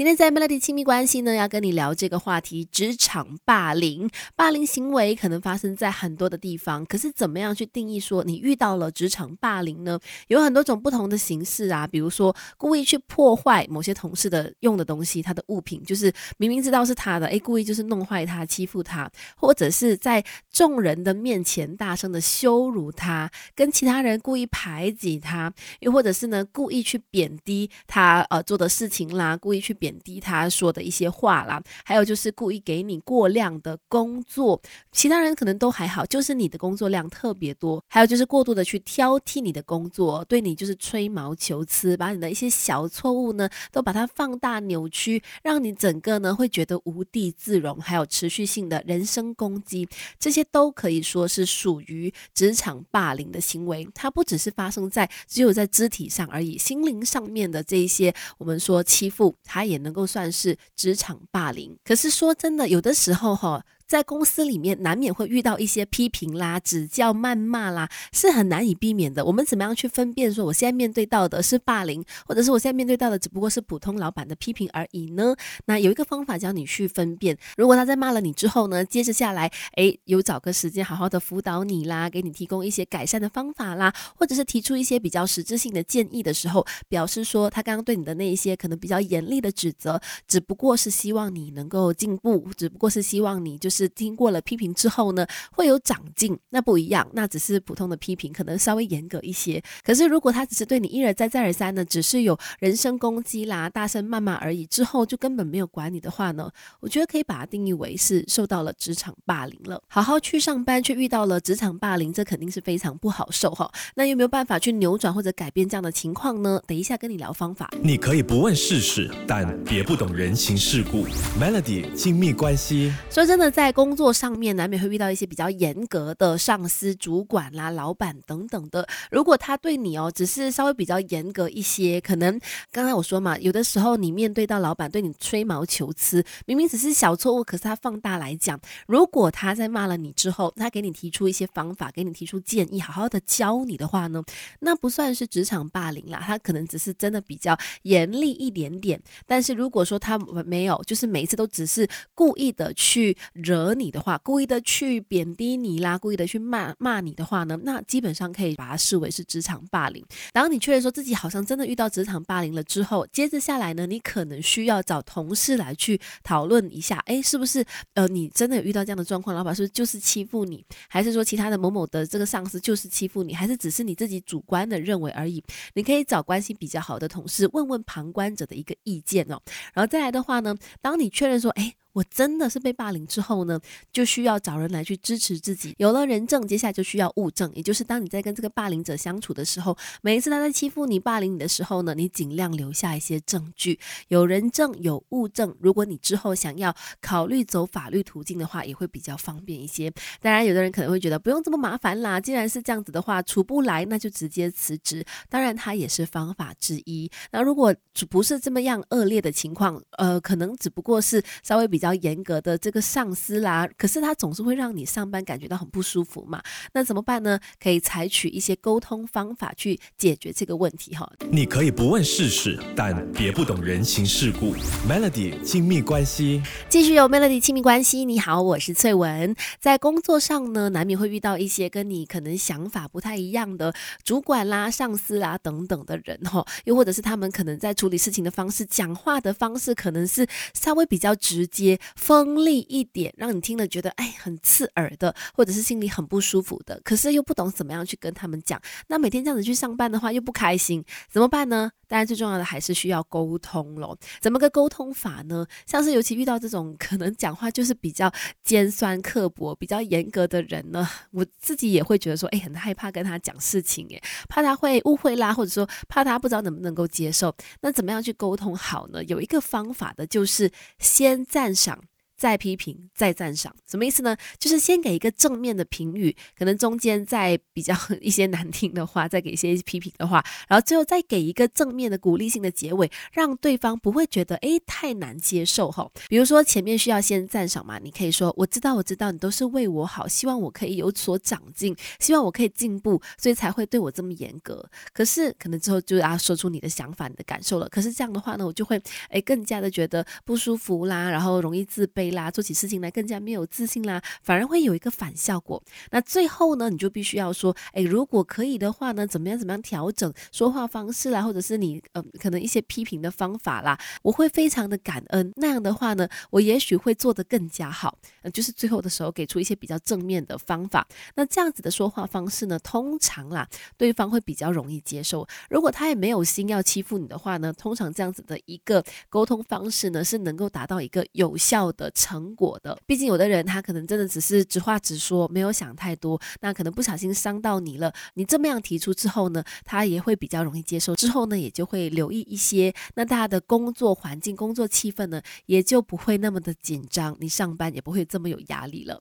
今天在 Melody 亲密关系呢，要跟你聊这个话题：职场霸凌。霸凌行为可能发生在很多的地方，可是怎么样去定义说你遇到了职场霸凌呢？有很多种不同的形式啊，比如说故意去破坏某些同事的用的东西，他的物品，就是明明知道是他的，诶，故意就是弄坏他，欺负他，或者是在众人的面前大声的羞辱他，跟其他人故意排挤他，又或者是呢故意去贬低他呃做的事情啦，故意去贬。贬低他说的一些话啦，还有就是故意给你过量的工作，其他人可能都还好，就是你的工作量特别多。还有就是过度的去挑剔你的工作，对你就是吹毛求疵，把你的一些小错误呢都把它放大扭曲，让你整个呢会觉得无地自容。还有持续性的人身攻击，这些都可以说是属于职场霸凌的行为。它不只是发生在只有在肢体上而已，心灵上面的这一些我们说欺负，它也。能够算是职场霸凌，可是说真的，有的时候哈。在公司里面难免会遇到一些批评啦、指教、谩骂啦，是很难以避免的。我们怎么样去分辨说我现在面对到的是霸凌，或者是我现在面对到的只不过是普通老板的批评而已呢？那有一个方法教你去分辨。如果他在骂了你之后呢，接着下来，诶，有找个时间好好的辅导你啦，给你提供一些改善的方法啦，或者是提出一些比较实质性的建议的时候，表示说他刚刚对你的那一些可能比较严厉的指责，只不过是希望你能够进步，只不过是希望你就是。是经过了批评之后呢，会有长进，那不一样，那只是普通的批评，可能稍微严格一些。可是如果他只是对你一而再再而三的，只是有人身攻击啦、大声谩骂而已，之后就根本没有管你的话呢，我觉得可以把它定义为是受到了职场霸凌了。好好去上班，却遇到了职场霸凌，这肯定是非常不好受哈。那有没有办法去扭转或者改变这样的情况呢？等一下跟你聊方法。你可以不问世事，但别不懂人情世故。Melody 亲密关系，说真的，在工作上面难免会遇到一些比较严格的上司、主管啦、老板等等的。如果他对你哦，只是稍微比较严格一些，可能刚才我说嘛，有的时候你面对到老板对你吹毛求疵，明明只是小错误，可是他放大来讲。如果他在骂了你之后，他给你提出一些方法，给你提出建议，好好的教你的话呢，那不算是职场霸凌啦，他可能只是真的比较严厉一点点。但是如果说他没有，就是每一次都只是故意的去。惹你的话，故意的去贬低你啦，故意的去骂骂你的话呢，那基本上可以把它视为是职场霸凌。当你确认说自己好像真的遇到职场霸凌了之后，接着下来呢，你可能需要找同事来去讨论一下，哎，是不是呃你真的有遇到这样的状况？老板是不是就是欺负你，还是说其他的某某的这个上司就是欺负你，还是只是你自己主观的认为而已？你可以找关系比较好的同事问问旁观者的一个意见哦。然后再来的话呢，当你确认说，哎。我真的是被霸凌之后呢，就需要找人来去支持自己。有了人证，接下来就需要物证，也就是当你在跟这个霸凌者相处的时候，每一次他在欺负你、霸凌你的时候呢，你尽量留下一些证据。有人证、有物证，如果你之后想要考虑走法律途径的话，也会比较方便一些。当然，有的人可能会觉得不用这么麻烦啦。既然是这样子的话，处不来那就直接辞职。当然，它也是方法之一。那如果不是这么样恶劣的情况，呃，可能只不过是稍微比。比较严格的这个上司啦，可是他总是会让你上班感觉到很不舒服嘛？那怎么办呢？可以采取一些沟通方法去解决这个问题哈。你可以不问世事，但别不懂人情世故。Melody 亲密关系，继续有 Melody 亲密关系。你好，我是翠文。在工作上呢，难免会遇到一些跟你可能想法不太一样的主管啦、上司啦等等的人哈，又或者是他们可能在处理事情的方式、讲话的方式，可能是稍微比较直接。锋利一点，让你听了觉得哎很刺耳的，或者是心里很不舒服的，可是又不懂怎么样去跟他们讲。那每天这样子去上班的话，又不开心，怎么办呢？当然最重要的还是需要沟通咯。怎么个沟通法呢？像是尤其遇到这种可能讲话就是比较尖酸刻薄、比较严格的人呢，我自己也会觉得说，哎，很害怕跟他讲事情，哎，怕他会误会啦，或者说怕他不知道能不能够接受。那怎么样去沟通好呢？有一个方法的，就是先赞赏。再批评，再赞赏，什么意思呢？就是先给一个正面的评语，可能中间再比较一些难听的话，再给一些批评的话，然后最后再给一个正面的鼓励性的结尾，让对方不会觉得诶太难接受哈。比如说前面需要先赞赏嘛，你可以说我知道我知道你都是为我好，希望我可以有所长进，希望我可以进步，所以才会对我这么严格。可是可能之后就要说出你的想法、你的感受了。可是这样的话呢，我就会诶更加的觉得不舒服啦，然后容易自卑啦，做起事情来更加没有自信啦，反而会有一个反效果。那最后呢，你就必须要说，诶，如果可以的话呢，怎么样怎么样调整说话方式啦，或者是你呃可能一些批评的方法啦，我会非常的感恩。那样的话呢，我也许会做得更加好。呃，就是最后的时候给出一些比较正面的方法。那这样子的说话方式呢，通常啦，对方会比较容易接受。如果他也没有心要欺负你的话呢，通常这样子的一个沟通方式呢，是能够达到一个有效的成果的。毕竟有的人他可能真的只是直话直说，没有想太多，那可能不小心伤到你了。你这么样提出之后呢，他也会比较容易接受，之后呢也就会留意一些。那大家的工作环境、工作气氛呢，也就不会那么的紧张，你上班也不会这么有压力了。